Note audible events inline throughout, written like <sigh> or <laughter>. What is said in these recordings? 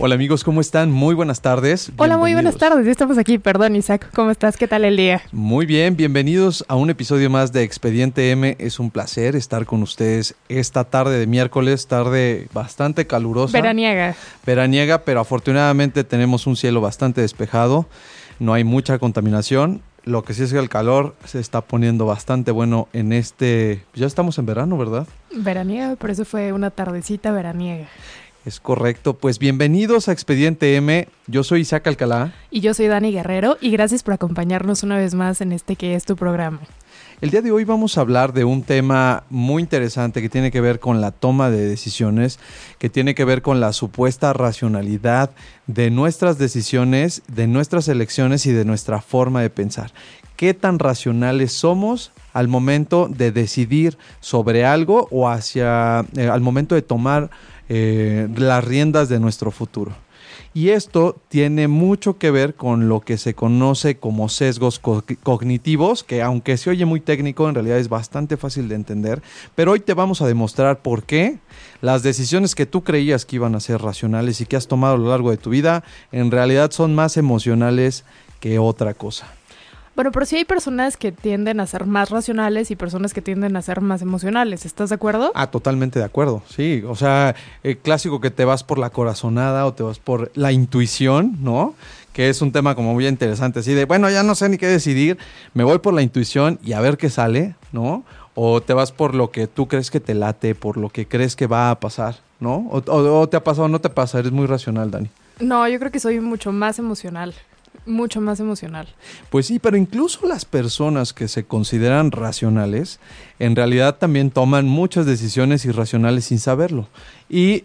Hola amigos, ¿cómo están? Muy buenas tardes. Hola, muy buenas tardes. Ya estamos aquí. Perdón, Isaac. ¿Cómo estás? ¿Qué tal el día? Muy bien, bienvenidos a un episodio más de Expediente M. Es un placer estar con ustedes esta tarde de miércoles, tarde bastante calurosa. Veraniega. veraniega, pero afortunadamente tenemos un cielo bastante despejado, no hay mucha contaminación. Lo que sí es que el calor se está poniendo bastante bueno en este... Ya estamos en verano, ¿verdad? Veraniega, por eso fue una tardecita veraniega. Es correcto. Pues bienvenidos a Expediente M. Yo soy Isaac Alcalá. Y yo soy Dani Guerrero y gracias por acompañarnos una vez más en este que es tu programa. El día de hoy vamos a hablar de un tema muy interesante que tiene que ver con la toma de decisiones, que tiene que ver con la supuesta racionalidad de nuestras decisiones, de nuestras elecciones y de nuestra forma de pensar. ¿Qué tan racionales somos al momento de decidir sobre algo o hacia eh, al momento de tomar eh, las riendas de nuestro futuro? Y esto tiene mucho que ver con lo que se conoce como sesgos co- cognitivos, que aunque se oye muy técnico, en realidad es bastante fácil de entender. Pero hoy te vamos a demostrar por qué las decisiones que tú creías que iban a ser racionales y que has tomado a lo largo de tu vida, en realidad son más emocionales que otra cosa. Bueno, pero sí hay personas que tienden a ser más racionales y personas que tienden a ser más emocionales. ¿Estás de acuerdo? Ah, totalmente de acuerdo, sí. O sea, el clásico que te vas por la corazonada o te vas por la intuición, ¿no? Que es un tema como muy interesante, así de, bueno, ya no sé ni qué decidir, me voy por la intuición y a ver qué sale, ¿no? O te vas por lo que tú crees que te late, por lo que crees que va a pasar, ¿no? O, o- o te ha pasado o no te pasa, eres muy racional, Dani. No, yo creo que soy mucho más emocional. Mucho más emocional. Pues sí, pero incluso las personas que se consideran racionales, en realidad también toman muchas decisiones irracionales sin saberlo. Y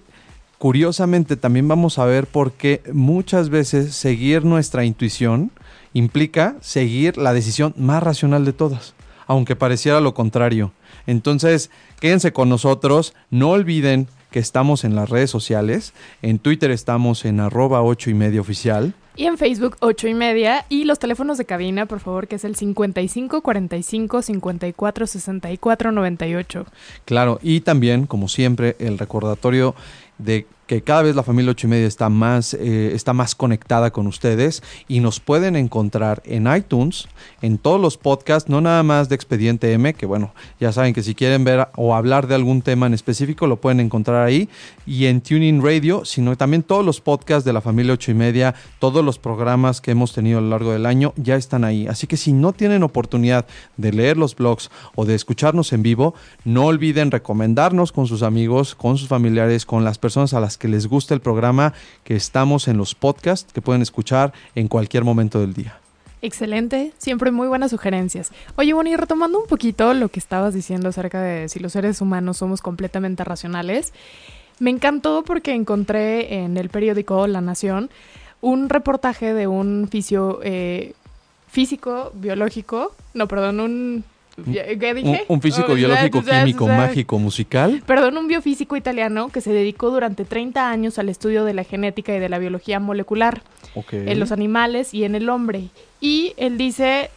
curiosamente también vamos a ver por qué muchas veces seguir nuestra intuición implica seguir la decisión más racional de todas, aunque pareciera lo contrario. Entonces, quédense con nosotros, no olviden que estamos en las redes sociales, en Twitter estamos en arroba 8 y media oficial. Y en Facebook, 8 y media. Y los teléfonos de cabina, por favor, que es el 55 45 54 64 98. Claro, y también, como siempre, el recordatorio de que cada vez la familia ocho y media está más, eh, está más conectada con ustedes y nos pueden encontrar en iTunes, en todos los podcasts, no nada más de Expediente M, que bueno, ya saben que si quieren ver o hablar de algún tema en específico, lo pueden encontrar ahí, y en Tuning Radio, sino también todos los podcasts de la familia ocho y media, todos los programas que hemos tenido a lo largo del año ya están ahí. Así que si no tienen oportunidad de leer los blogs o de escucharnos en vivo, no olviden recomendarnos con sus amigos, con sus familiares, con las personas a las que les gusta el programa, que estamos en los podcasts que pueden escuchar en cualquier momento del día. Excelente, siempre muy buenas sugerencias. Oye, bueno, y retomando un poquito lo que estabas diciendo acerca de si los seres humanos somos completamente racionales, me encantó porque encontré en el periódico La Nación un reportaje de un fisio, eh, físico, biológico, no, perdón, un... ¿Qué dije? un físico, Oh, biológico, químico, mágico, musical. Perdón, un biofísico italiano que se dedicó durante 30 años al estudio de la genética y de la biología molecular en los animales y en el hombre. Y él dice,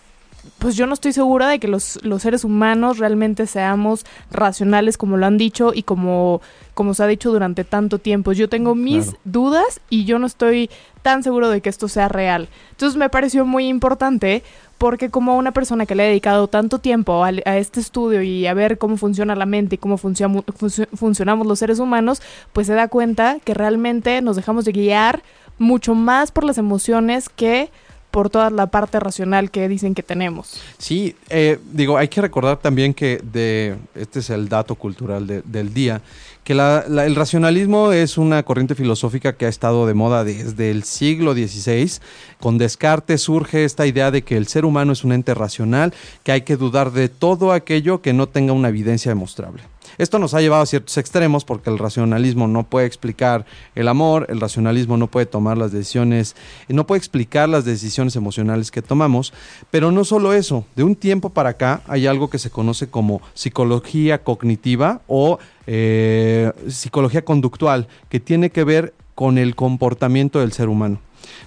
pues yo no estoy segura de que los, los seres humanos realmente seamos racionales como lo han dicho y como, como se ha dicho durante tanto tiempo. Yo tengo mis Claro. dudas y yo no estoy tan seguro de que esto sea real. Entonces me pareció muy importante porque como una persona que le ha dedicado tanto tiempo a, este estudio y a ver cómo funciona la mente y cómo funciona- funcio- funcionamos los seres humanos, pues se da cuenta que realmente nos dejamos de guiar mucho más por las emociones que por toda la parte racional que dicen que tenemos. Sí, eh, digo, hay que recordar también que de, este es el dato cultural de- del día, que la- la- el racionalismo es una corriente filosófica que ha estado de moda desde el siglo XVI. Con Descartes surge esta idea de que el ser humano es un ente racional, que hay que dudar de todo aquello que no tenga una evidencia demostrable. Esto nos ha llevado a ciertos extremos porque el racionalismo no puede explicar el amor, el racionalismo no puede tomar las decisiones, no puede explicar las decisiones emocionales que tomamos, pero no solo eso, de un tiempo para acá hay algo que se conoce como psicología cognitiva o eh, psicología conductual, que tiene que ver con el comportamiento del ser humano.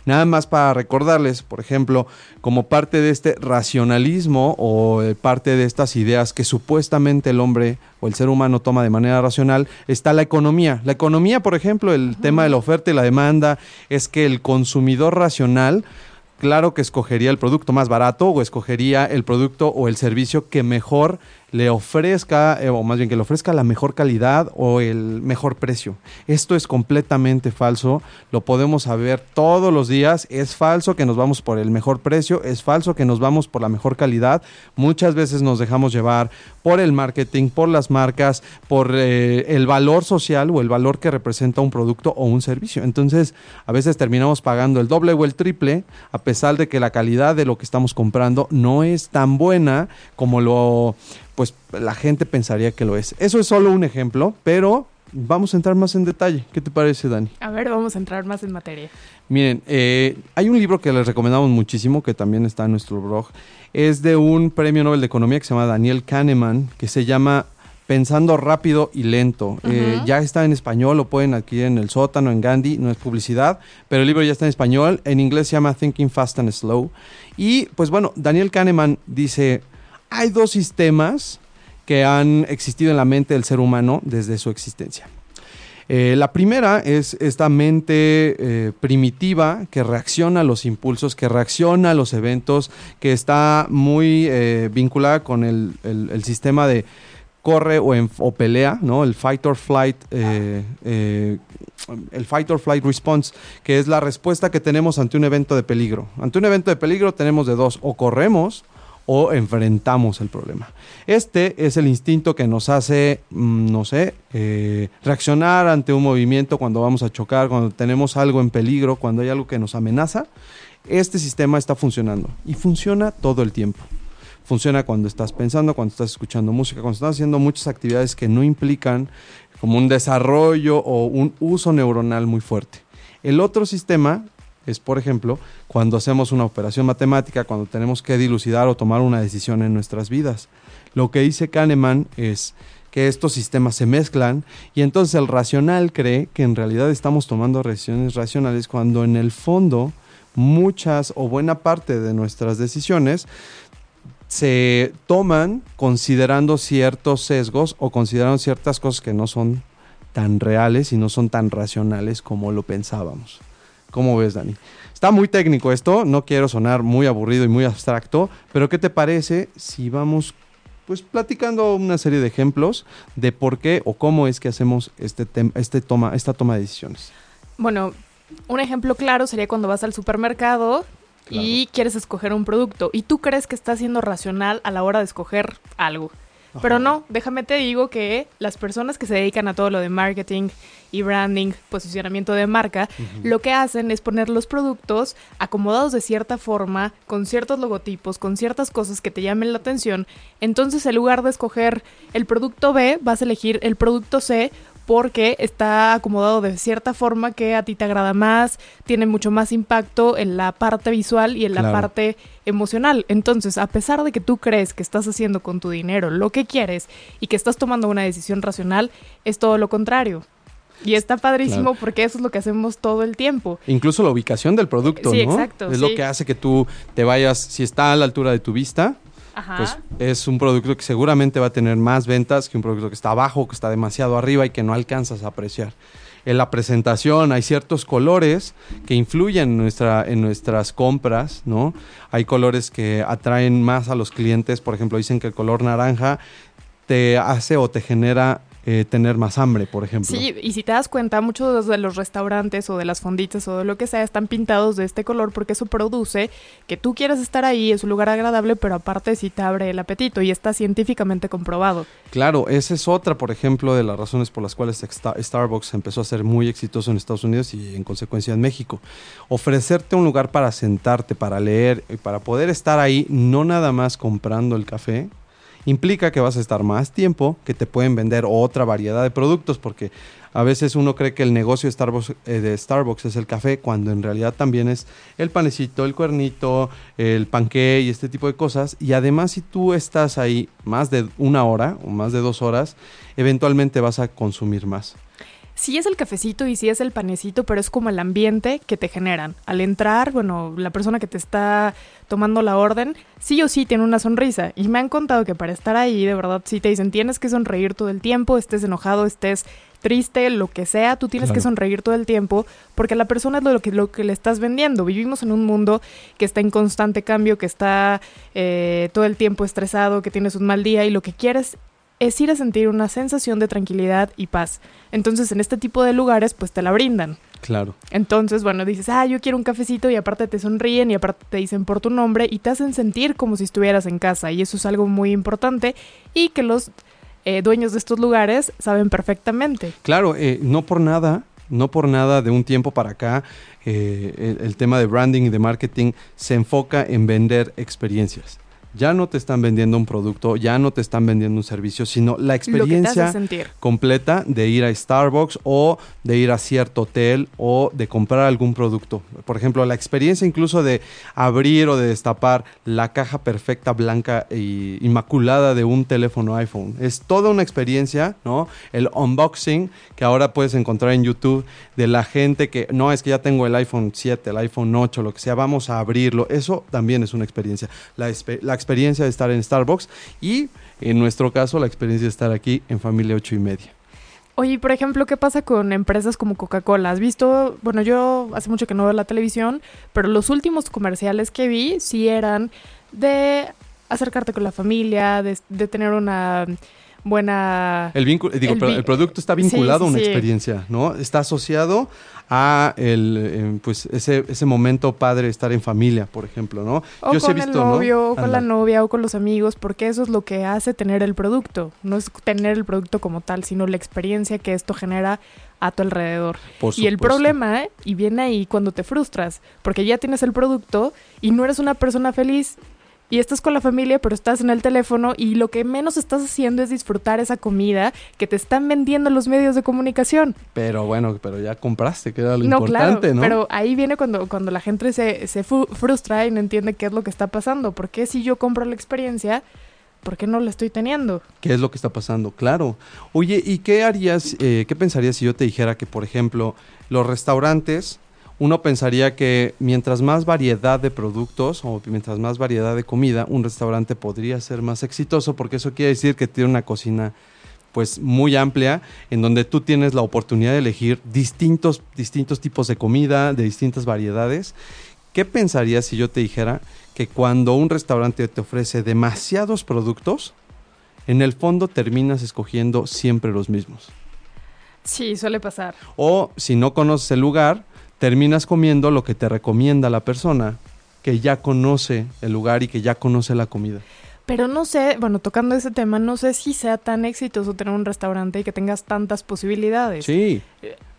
Nada más para recordarles, por ejemplo, como parte de este racionalismo o eh, parte de estas ideas que supuestamente el hombre o el ser humano toma de manera racional, está la economía. La economía, por ejemplo, el tema de la oferta y la demanda, es que el consumidor racional, claro que escogería el producto más barato o escogería el producto o el servicio que mejor le ofrezca, eh, o más bien que le ofrezca la mejor calidad o el mejor precio. Esto es completamente falso, lo podemos saber todos los días, es falso que nos vamos por el mejor precio, es falso que nos vamos por la mejor calidad, muchas veces nos dejamos llevar por el marketing, por las marcas, por eh, el valor social o el valor que representa un producto o un servicio. Entonces, a veces terminamos pagando el doble o el triple, a pesar de que la calidad de lo que estamos comprando no es tan buena como lo pues la gente pensaría que lo es. Eso es solo un ejemplo, pero vamos a entrar más en detalle. ¿Qué te parece, Dani? A ver, vamos a entrar más en materia. Miren, eh, hay un libro que les recomendamos muchísimo, que también está en nuestro blog. Es de un premio Nobel de Economía que se llama Daniel Kahneman, que se llama Pensando rápido y lento. Eh, ya está en español, lo pueden adquirir en el sótano, en Gandhi, no es publicidad, pero el libro ya está en español. En inglés se llama Thinking Fast and Slow. Y pues bueno, Daniel Kahneman dice, hay dos sistemas que han existido en la mente del ser humano desde su existencia. Eh, la primera es esta mente eh, primitiva que reacciona a los impulsos, que reacciona a los eventos, que está muy eh, vinculada con el, el- sistema de corre o, en- o pelea, ¿no? El fight or flight, el fight or flight response, que es la respuesta que tenemos ante un evento de peligro. Ante un evento de peligro tenemos de dos, o corremos o enfrentamos el problema. Este es el instinto que nos hace, mm, no sé, eh, reaccionar ante un movimiento cuando vamos a chocar, cuando tenemos algo en peligro, cuando hay algo que nos amenaza. Este sistema está funcionando y funciona todo el tiempo. Funciona cuando estás pensando, cuando estás escuchando música, cuando estás haciendo muchas actividades que no implican como un desarrollo o un uso neuronal muy fuerte. El otro sistema es, por ejemplo, cuando hacemos una operación matemática, cuando tenemos que dilucidar o tomar una decisión en nuestras vidas. Lo que dice Kahneman es que estos sistemas se mezclan y entonces el racional cree que en realidad estamos tomando decisiones racionales cuando en el fondo muchas o buena parte de nuestras decisiones se toman considerando ciertos sesgos o considerando ciertas cosas que no son tan reales y no son tan racionales como lo pensábamos. ¿Cómo ves, Dani? Está muy técnico esto, no quiero sonar muy aburrido y muy abstracto, pero ¿qué te parece si vamos pues platicando una serie de ejemplos de por qué o cómo es que hacemos este, este toma, esta toma de decisiones? Bueno, un ejemplo claro sería cuando vas al supermercado y quieres escoger un producto y tú crees que estás siendo racional a la hora de escoger algo. Pero no, déjame te digo que las personas que se dedican a todo lo de marketing y branding, posicionamiento de marca, lo que hacen es poner los productos acomodados de cierta forma, con ciertos logotipos, con ciertas cosas que te llamen la atención. Entonces, en lugar de escoger el producto B, vas a elegir el producto C porque está acomodado de cierta forma que a ti te agrada más, tiene mucho más impacto en la parte visual y en la parte emocional. Entonces, a pesar de que tú crees que estás haciendo con tu dinero lo que quieres y que estás tomando una decisión racional, es todo lo contrario. Y está padrísimo porque eso es lo que hacemos todo el tiempo. Incluso la ubicación del producto, Sí, ¿no? exacto, Es lo que hace que tú te vayas, si está a la altura de tu vista, Pues es un producto que seguramente va a tener más ventas que un producto que está abajo, que está demasiado arriba y que no alcanzas a apreciar. En la presentación hay ciertos colores que influyen en, nuestra, en nuestras compras, ¿no? Hay colores que atraen más a los clientes, por ejemplo, dicen que el color naranja te hace o te genera eh, tener más hambre, por ejemplo. Sí, y si te das cuenta, muchos de los restaurantes o de las fonditas o de lo que sea están pintados de este color porque eso produce que tú quieras estar ahí, es un lugar agradable, pero aparte sí te abre el apetito y está científicamente comprobado. Claro, esa es otra, por ejemplo, de las razones por las cuales Starbucks empezó a ser muy exitoso en Estados Unidos y en consecuencia en México. Ofrecerte un lugar para sentarte, para leer y para poder estar ahí, no nada más comprando el café, implica que vas a estar más tiempo, que te pueden vender otra variedad de productos, porque a veces uno cree que el negocio de Starbucks, eh, de Starbucks es el café, cuando en realidad también es el panecito, el cuernito, el panqué y este tipo de cosas. Y además si tú estás ahí más de una hora o más de dos horas, eventualmente vas a consumir más sí es el cafecito y sí es el panecito, pero es como el ambiente que te generan. Al entrar, bueno, la persona que te está tomando la orden, sí o sí tiene una sonrisa. Y me han contado que para estar ahí, de verdad, sí te dicen, tienes que sonreír todo el tiempo, estés enojado, estés triste, lo que sea, tú tienes que sonreír todo el tiempo, porque la persona es lo que, lo que le estás vendiendo. Vivimos en un mundo que está en constante cambio, que está eh, todo el tiempo estresado, que tienes un mal día y lo que quieres es ir a sentir una sensación de tranquilidad y paz. Entonces, en este tipo de lugares, pues te la brindan. Claro. Entonces, bueno, dices, ah, yo quiero un cafecito y aparte te sonríen y aparte te dicen por tu nombre y te hacen sentir como si estuvieras en casa. Y eso es algo muy importante y que los eh, dueños de estos lugares saben perfectamente. Claro, eh, no por nada, no por nada de un tiempo para acá, eh, el tema de branding y de marketing se enfoca en vender experiencias ya no te están vendiendo un producto, ya no te están vendiendo un servicio, sino la experiencia completa de ir a Starbucks o de ir a cierto hotel o de comprar algún producto. Por ejemplo, la experiencia incluso de abrir o de destapar la caja perfecta blanca e inmaculada de un teléfono iPhone. Es toda una experiencia, ¿no? El unboxing que ahora puedes encontrar en YouTube de la gente que no es que ya tengo el iPhone 7, el iPhone 8, lo que sea, vamos a abrirlo. Eso también es una experiencia. La, la experiencia de estar en Starbucks y en nuestro caso la experiencia de estar aquí en Familia 8 y media. Oye, por ejemplo, ¿qué pasa con empresas como Coca-Cola? ¿Has visto? Bueno, yo hace mucho que no veo la televisión, pero los últimos comerciales que vi sí eran de acercarte con la familia, de, tener una buena... El, digo, el, producto está vinculado a una experiencia, ¿no? Está asociado a el, eh, pues ese, ese momento padre estar en familia, por ejemplo, ¿no? O Yo con el novio, o con la novia, o con los amigos, porque eso es lo que hace tener el producto. No es tener el producto como tal, sino la experiencia que esto genera a tu alrededor. y el problema, y viene ahí cuando te frustras, porque ya tienes el producto y no eres una persona feliz y estás con la familia, pero estás en el teléfono y lo que menos estás haciendo es disfrutar esa comida que te están vendiendo los medios de comunicación. Pero bueno, pero ya compraste, que era lo importante, ¿no? Pero ahí viene cuando, cuando la gente se, se frustra y no entiende qué es lo que está pasando. ¿Por qué si yo compro la experiencia, ¿por qué no la estoy teniendo? ¿Qué es lo que está pasando? Claro. Oye, ¿y qué harías, eh, qué pensarías si yo te dijera que, por ejemplo, los restaurantes uno pensaría que mientras más variedad de productos o mientras más variedad de comida, un restaurante podría ser más exitoso porque eso quiere decir que tiene una cocina pues muy amplia en donde tú tienes la oportunidad de elegir distintos, distintos tipos de comida, de distintas variedades. ¿Qué pensarías si yo te dijera que cuando un restaurante te ofrece demasiados productos, en el fondo terminas escogiendo siempre los mismos? Sí, suele pasar. O si no conoces el lugar, terminas comiendo lo que te recomienda la persona que ya conoce el lugar y que ya conoce la comida. Pero no sé, bueno, tocando ese tema, no sé si sea tan exitoso tener un restaurante y que tengas tantas posibilidades. Sí,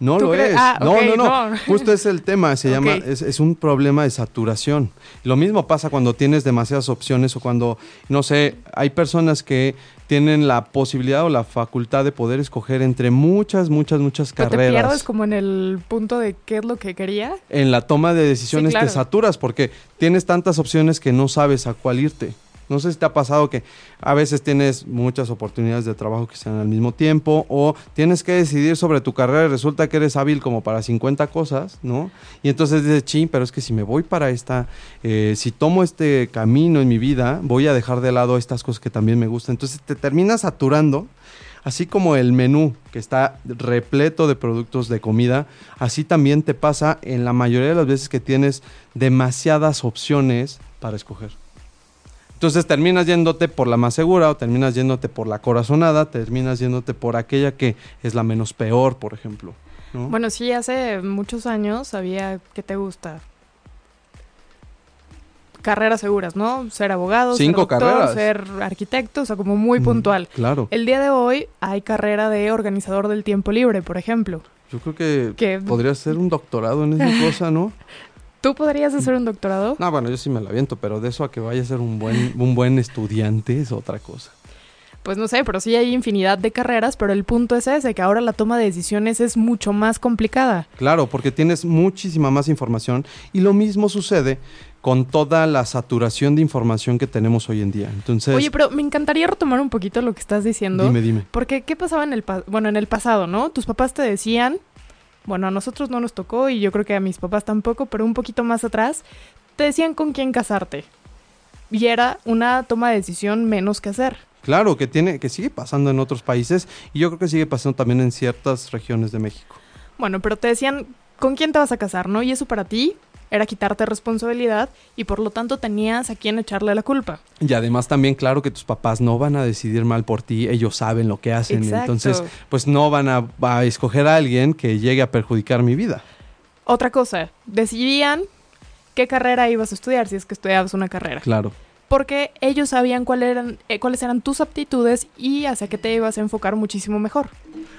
no lo es. Ah, no, no, no, <laughs> Justo es el tema, se llama, es, es, un problema de saturación. Lo mismo pasa cuando tienes demasiadas opciones o cuando, no sé, hay personas que tienen la posibilidad o la facultad de poder escoger entre muchas, muchas, muchas carreras. ¿Te pierdes como en el punto de qué es lo que quería? En la toma de decisiones te saturas porque tienes tantas opciones que no sabes a cuál irte. No sé si te ha pasado que a veces tienes muchas oportunidades de trabajo que sean al mismo tiempo o tienes que decidir sobre tu carrera y resulta que eres hábil como para 50 cosas, ¿no? Y entonces dices, ching, pero es que si me voy para esta, eh, si tomo este camino en mi vida, voy a dejar de lado estas cosas que también me gustan. Entonces te terminas saturando así como el menú que está repleto de productos de comida, así también te pasa en la mayoría de las veces que tienes demasiadas opciones para escoger Entonces terminas yéndote por la más segura o terminas yéndote por la corazonada, terminas yéndote por aquella que es la menos peor, por ejemplo. ¿no? Bueno, sí, hace muchos años había que te gusta carreras seguras, ¿no? Ser abogado, Cinco ser doctor, carreras. ser arquitecto, o sea, como muy Mm, puntual. Claro. El día de hoy hay carrera de organizador del tiempo libre, por ejemplo. Yo creo que Que podría ser un doctorado en esa cosa, ¿no? <laughs> tú podrías hacer un doctorado. No, bueno, yo sí me la aviento, pero de eso a que vaya a ser un buen, un buen estudiante es otra cosa. Pues no sé, pero sí hay infinidad de carreras, pero el punto es ese, que ahora la toma de decisiones es mucho más complicada. Claro, porque tienes muchísima más información y lo mismo sucede con toda la saturación de información que tenemos hoy en día. Entonces, Oye, pero me encantaría retomar un poquito lo que estás diciendo. dime, dime. Porque, ¿qué pasaba en el, bueno, en el pasado, no? Tus papás te decían, bueno, a nosotros no nos tocó y yo creo que a mis papás tampoco, pero un poquito más atrás, te decían con quién casarte. Y era una toma de decisión menos que hacer. Claro, que tiene, que sigue pasando en otros países y yo creo que sigue pasando también en ciertas regiones de México. Bueno, pero te decían con quién te vas a casar, ¿no? Y eso para ti era quitarte responsabilidad y por lo tanto tenías a quién echarle la culpa. Y además también, claro que tus papás no van a decidir mal por ti, ellos saben lo que hacen, Exacto. entonces pues no van a, a escoger a alguien que llegue a perjudicar mi vida. Otra cosa, decidían qué carrera ibas a estudiar si es que estudiabas una carrera. Claro. Porque ellos sabían cuál eran, eh, cuáles eran tus aptitudes y hacia qué te ibas a enfocar muchísimo mejor.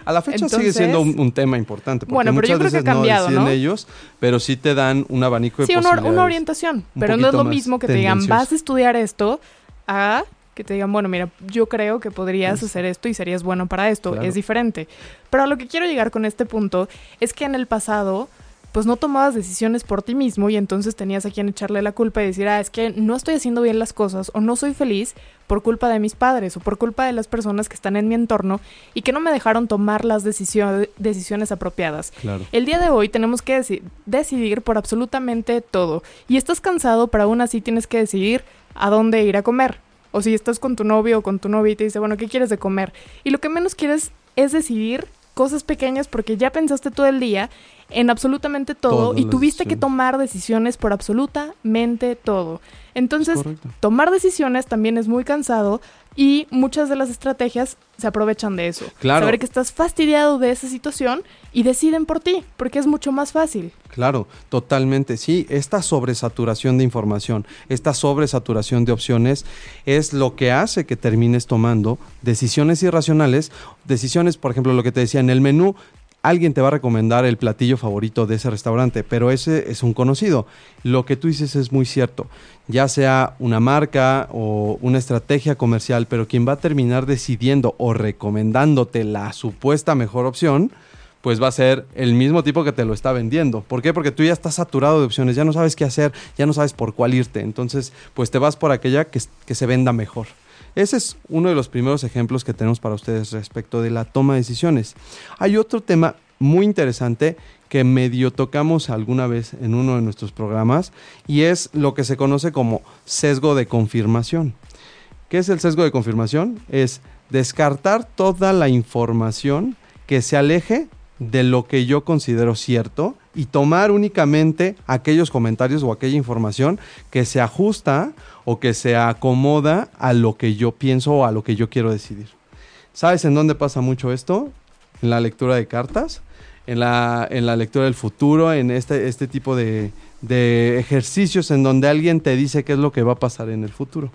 A la fecha sigue siendo un, un tema importante. Porque Bueno, pero yo creo que ha cambiado, no ellos, pero sí te dan un abanico de Sí, una, or- una posibilidades. orientación, un pero no es lo mismo que te digan, vas a estudiar esto, a que te digan, bueno, mira, yo creo que podrías Pues- hacer esto y serías bueno para esto. Claro. Es diferente. Pero a lo que quiero llegar con este punto es que en el pasado pues no tomabas decisiones por ti mismo y entonces tenías a quien echarle la culpa y decir, ah, es que no estoy haciendo bien las cosas o no soy feliz por culpa de mis padres o por culpa de las personas que están en mi entorno y que no me dejaron tomar las decisiones decisiones apropiadas. Claro. El día de hoy tenemos que deci- decidir por absolutamente todo. Y estás cansado, pero aún así tienes que decidir a dónde ir a comer. O si estás con tu novio o con tu novia y te dice, bueno, ¿qué quieres de comer? Y lo que menos quieres es decidir cosas pequeñas porque ya pensaste todo el día en absolutamente todo Todas y tuviste que tomar decisiones por absolutamente todo. Entonces, tomar decisiones también es muy cansado y muchas de las estrategias se aprovechan de eso. Claro. Saber que estás fastidiado de esa situación y deciden por ti, porque es mucho más fácil. Claro, totalmente. Sí, esta sobresaturación de información, esta sobresaturación de opciones es lo que hace que termines tomando decisiones irracionales, decisiones, por ejemplo, lo que te decía en el menú, alguien te va a recomendar el platillo favorito de ese restaurante, pero ese es un conocido. Lo que tú dices es muy cierto, ya sea una marca o una estrategia comercial, pero quien va a terminar decidiendo o recomendándote la supuesta mejor opción, pues va a ser el mismo tipo que te lo está vendiendo. ¿Por qué? Porque tú ya estás saturado de opciones, ya no sabes qué hacer, ya no sabes por cuál irte. Entonces, pues te vas por aquella que, que se venda mejor. Ese es uno de los primeros ejemplos que tenemos para ustedes respecto de la toma de decisiones. Hay otro tema muy interesante que medio tocamos alguna vez en uno de nuestros programas y es lo que se conoce como sesgo de confirmación. ¿Qué es el sesgo de confirmación? Es descartar toda la información que se aleje de lo que yo considero cierto y tomar únicamente aquellos comentarios o aquella información que se ajusta o que se acomoda a lo que yo pienso o a lo que yo quiero decidir. ¿Sabes en dónde pasa mucho esto? En la lectura de cartas, en la, en la lectura del futuro, en este, este tipo de, de ejercicios en donde alguien te dice qué es lo que va a pasar en el futuro.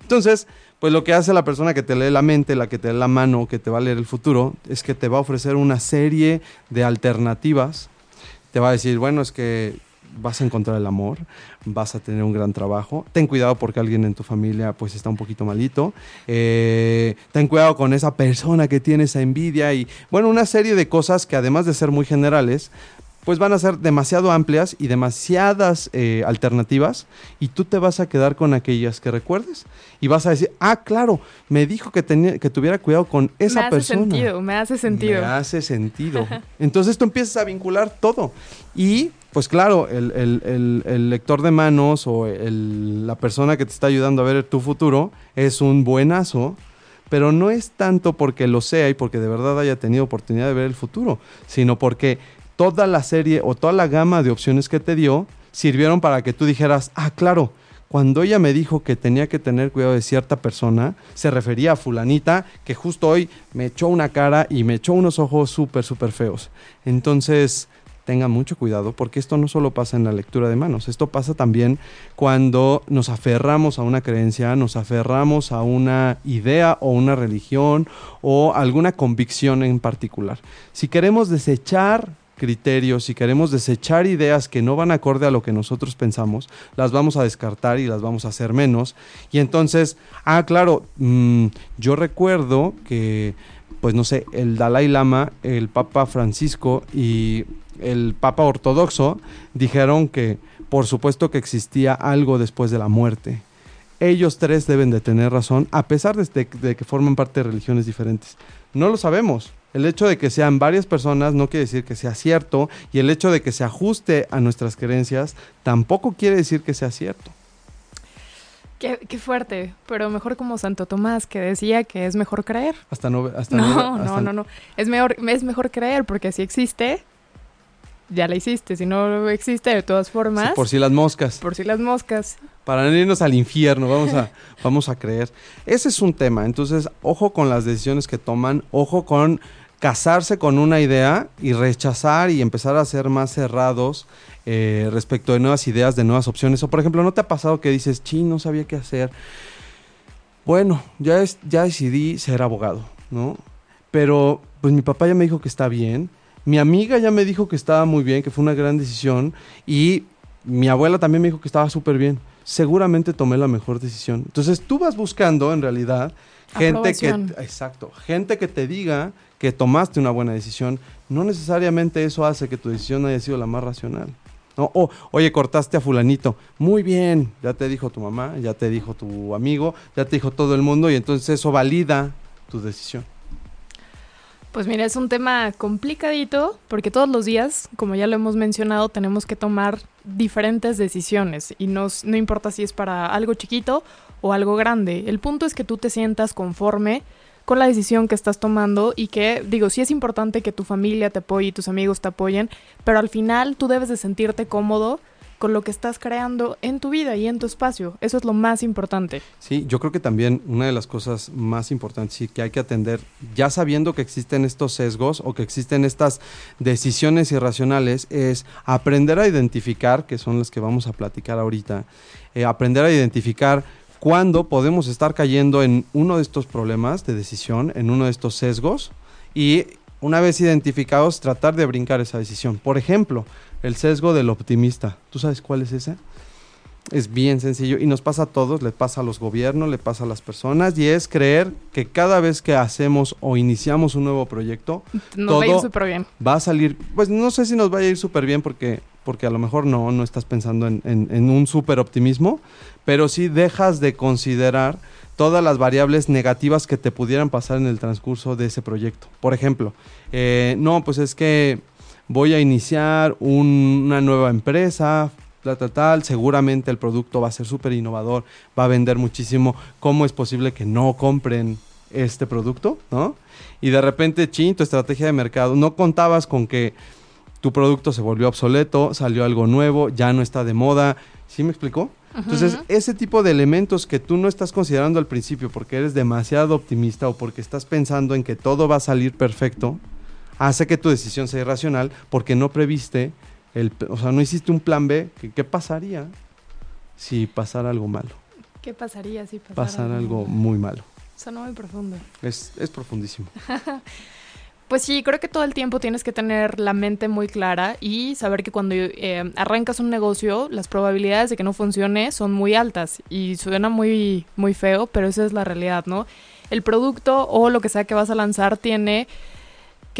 Entonces, pues lo que hace la persona que te lee la mente, la que te lee la mano, que te va a leer el futuro, es que te va a ofrecer una serie de alternativas. Te va a decir, bueno, es que vas a encontrar el amor, vas a tener un gran trabajo. Ten cuidado porque alguien en tu familia pues está un poquito malito. Eh, ten cuidado con esa persona que tiene esa envidia y bueno, una serie de cosas que además de ser muy generales, pues van a ser demasiado amplias y demasiadas eh, alternativas y tú te vas a quedar con aquellas que recuerdes y vas a decir, ah, claro, me dijo que, tenía, que tuviera cuidado con esa me hace persona. sentido, me hace sentido. Me hace sentido. Entonces tú empiezas a vincular todo. Y pues claro, el, el- el- el lector de manos o la persona que te está ayudando a ver tu futuro es un buenazo, pero no es tanto porque lo sea y porque de verdad haya tenido oportunidad de ver el futuro, sino porque toda la serie o toda la gama de opciones que te dio sirvieron para que tú dijeras, ah, claro, cuando ella me dijo que tenía que tener cuidado de cierta persona, se refería a fulanita que justo hoy me echó una cara y me echó unos ojos súper, súper feos. Entonces, tenga mucho cuidado porque esto no solo pasa en la lectura de manos, esto pasa también cuando nos aferramos a una creencia, nos aferramos a una idea o una religión o alguna convicción en particular. Si queremos desechar criterios, si queremos desechar ideas que no van acorde a lo que nosotros pensamos, las vamos a descartar y las vamos a hacer menos. Y entonces, ah, claro, mm, yo recuerdo que, pues no sé, el Dalai Lama, el Papa Francisco y el Papa Ortodoxo dijeron que por supuesto que existía algo después de la muerte. Ellos tres deben de tener razón, a pesar de, que forman parte de religiones diferentes. No lo sabemos. El hecho de que sean varias personas no quiere decir que sea cierto y el hecho de que se ajuste a nuestras creencias tampoco quiere decir que sea cierto. Qué, fuerte, pero mejor como Santo Tomás que decía que es mejor creer. Hasta no, hasta no, no, no, no, Es mejor, es mejor creer porque si existe, ya la hiciste. Si no existe, de todas formas. por si las moscas. Por si las moscas. Para no irnos al infierno, vamos a, <laughs> vamos a creer. Ese es un tema. Entonces, ojo con las decisiones que toman, ojo con casarse con una idea y rechazar y empezar a ser más cerrados eh, respecto de nuevas ideas, de nuevas opciones. O, por ejemplo, ¿no te ha pasado que dices, ching, no sabía qué hacer? Bueno, ya, es, ya decidí ser abogado, ¿no? Pero, pues mi papá ya me dijo que está bien mi amiga ya me dijo que estaba muy bien, que fue una gran decisión. Y mi abuela también me dijo que estaba súper bien. Seguramente tomé la mejor decisión. Entonces tú vas buscando, en realidad, gente que, exacto, gente que te diga que tomaste una buena decisión. No necesariamente eso hace que tu decisión haya sido la más racional. O, oye, cortaste a fulanito. Muy bien, ya te dijo tu mamá, ya te dijo tu amigo, ya te dijo todo el mundo y entonces eso valida tu decisión. Pues mira, es un tema complicadito porque todos los días, como ya lo hemos mencionado, tenemos que tomar diferentes decisiones y no, no importa si es para algo chiquito o algo grande. El punto es que tú te sientas conforme con la decisión que estás tomando y que, digo, sí es importante que tu familia te apoye y tus amigos te apoyen, pero al final tú debes de sentirte cómodo con lo que estás creando en tu vida y en tu espacio. Eso es lo más importante. Sí, yo creo que también una de las cosas más importantes y que hay que atender, ya sabiendo que existen estos sesgos o que existen estas decisiones irracionales, es aprender a identificar, que son las que vamos a platicar ahorita, eh, aprender a identificar cuándo podemos estar cayendo en uno de estos problemas de decisión, en uno de estos sesgos, y una vez identificados, tratar de brincar esa decisión. Por ejemplo, el sesgo del optimista. ¿Tú sabes cuál es ese? Es bien sencillo y nos pasa a todos, le pasa a los gobiernos, le pasa a las personas y es creer que cada vez que hacemos o iniciamos un nuevo proyecto, nos va a ir súper bien. Va a salir, pues no sé si nos va a ir súper bien porque, porque a lo mejor no, no estás pensando en, en un súper optimismo, pero sí dejas de considerar todas las variables negativas que te pudieran pasar en el transcurso de ese proyecto. Por ejemplo, eh, no, pues es que voy a iniciar una nueva empresa, tal, tal, seguramente el producto va a ser súper innovador, va a vender muchísimo, ¿cómo es posible que no compren este producto? ¿No? Y de repente, ching, tu estrategia de mercado, no contabas con que tu producto se volvió obsoleto, salió algo nuevo, ya no está de moda, ¿sí me explicó? Entonces, ese tipo de elementos que tú no estás considerando al principio porque eres demasiado optimista o porque estás pensando en que todo va a salir perfecto, hace que tu decisión sea irracional porque no previste, el, o sea, no hiciste un plan B. ¿Qué pasaría si pasara algo malo? ¿Qué pasaría si pasara, pasara algo, muy malo? Suena muy profundo. Es, es profundísimo. <laughs> Pues sí, creo que todo el tiempo tienes que tener la mente muy clara y saber que cuando eh, arrancas un negocio, las probabilidades de que no funcione son muy altas y suena muy, muy feo, pero esa es la realidad, ¿no? El producto o lo que sea que vas a lanzar tiene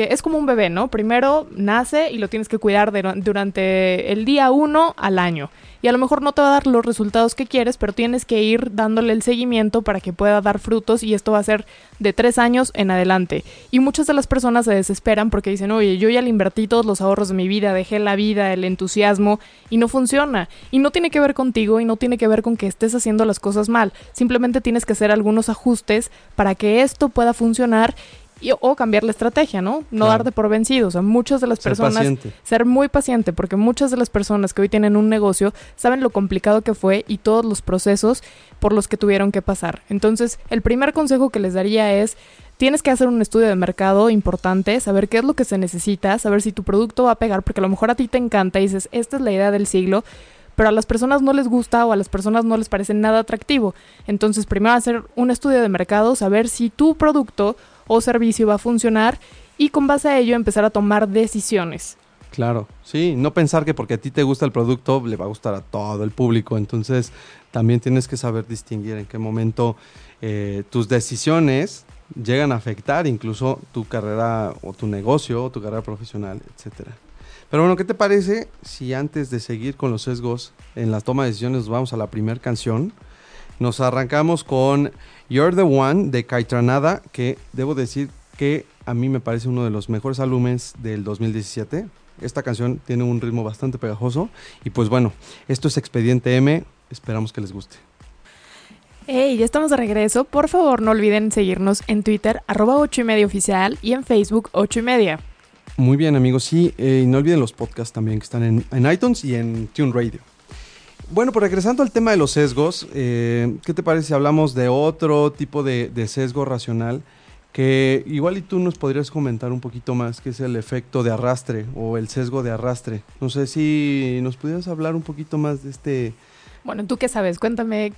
que es como un bebé, ¿no? Primero nace y lo tienes que cuidar durante el día uno al año. Y a lo mejor no te va a dar los resultados que quieres, pero tienes que ir dándole el seguimiento para que pueda dar frutos y esto va a ser de tres años en adelante. Y muchas de las personas se desesperan porque dicen, oye, yo ya le invertí todos los ahorros de mi vida, dejé la vida, el entusiasmo y no funciona. Y no tiene que ver contigo y no tiene que ver con que estés haciendo las cosas mal. Simplemente tienes que hacer algunos ajustes para que esto pueda funcionar y, o cambiar la estrategia, ¿no? No Claro. darte por vencido. O sea, muchas de las Ser personas paciente. ser muy paciente, porque muchas de las personas que hoy tienen un negocio saben lo complicado que fue y todos los procesos por los que tuvieron que pasar. Entonces, el primer consejo que les daría es, tienes que hacer un estudio de mercado importante, saber qué es lo que se necesita, saber si tu producto va a pegar, porque a lo mejor a ti te encanta y dices, esta es la idea del siglo, pero a las personas no les gusta o a las personas no les parece nada atractivo. Entonces, primero hacer un estudio de mercado, saber si tu producto o servicio va a funcionar y con base a ello empezar a tomar decisiones. Claro, sí, no pensar que porque a ti te gusta el producto le va a gustar a todo el público, entonces también tienes que saber distinguir en qué momento eh, tus decisiones llegan a afectar incluso tu carrera o tu negocio o tu carrera profesional, etcétera. Pero bueno, ¿qué te parece si antes de seguir con los sesgos en la toma de decisiones vamos a la primera canción? Nos arrancamos con You're the One de Caitranada, que debo decir que a mí me parece uno de los mejores álbumes del 2017. Esta canción tiene un ritmo bastante pegajoso. Y pues bueno, esto es Expediente M. Esperamos que les guste. Hey, ya estamos de regreso. Por favor, no olviden seguirnos en Twitter, arroba 8 y media oficial, y en Facebook, 8 y media. Muy bien, amigos. Sí, eh, y no olviden los podcasts también que están en, en iTunes y en Tune Radio. Bueno, pues regresando al tema de los sesgos, eh, ¿qué te parece si hablamos de otro tipo de, de sesgo racional? Que igual y tú nos podrías comentar un poquito más, que es el efecto de arrastre o el sesgo de arrastre. No sé si nos pudieras hablar un poquito más de este... Bueno, ¿tú qué sabes? Cuéntame,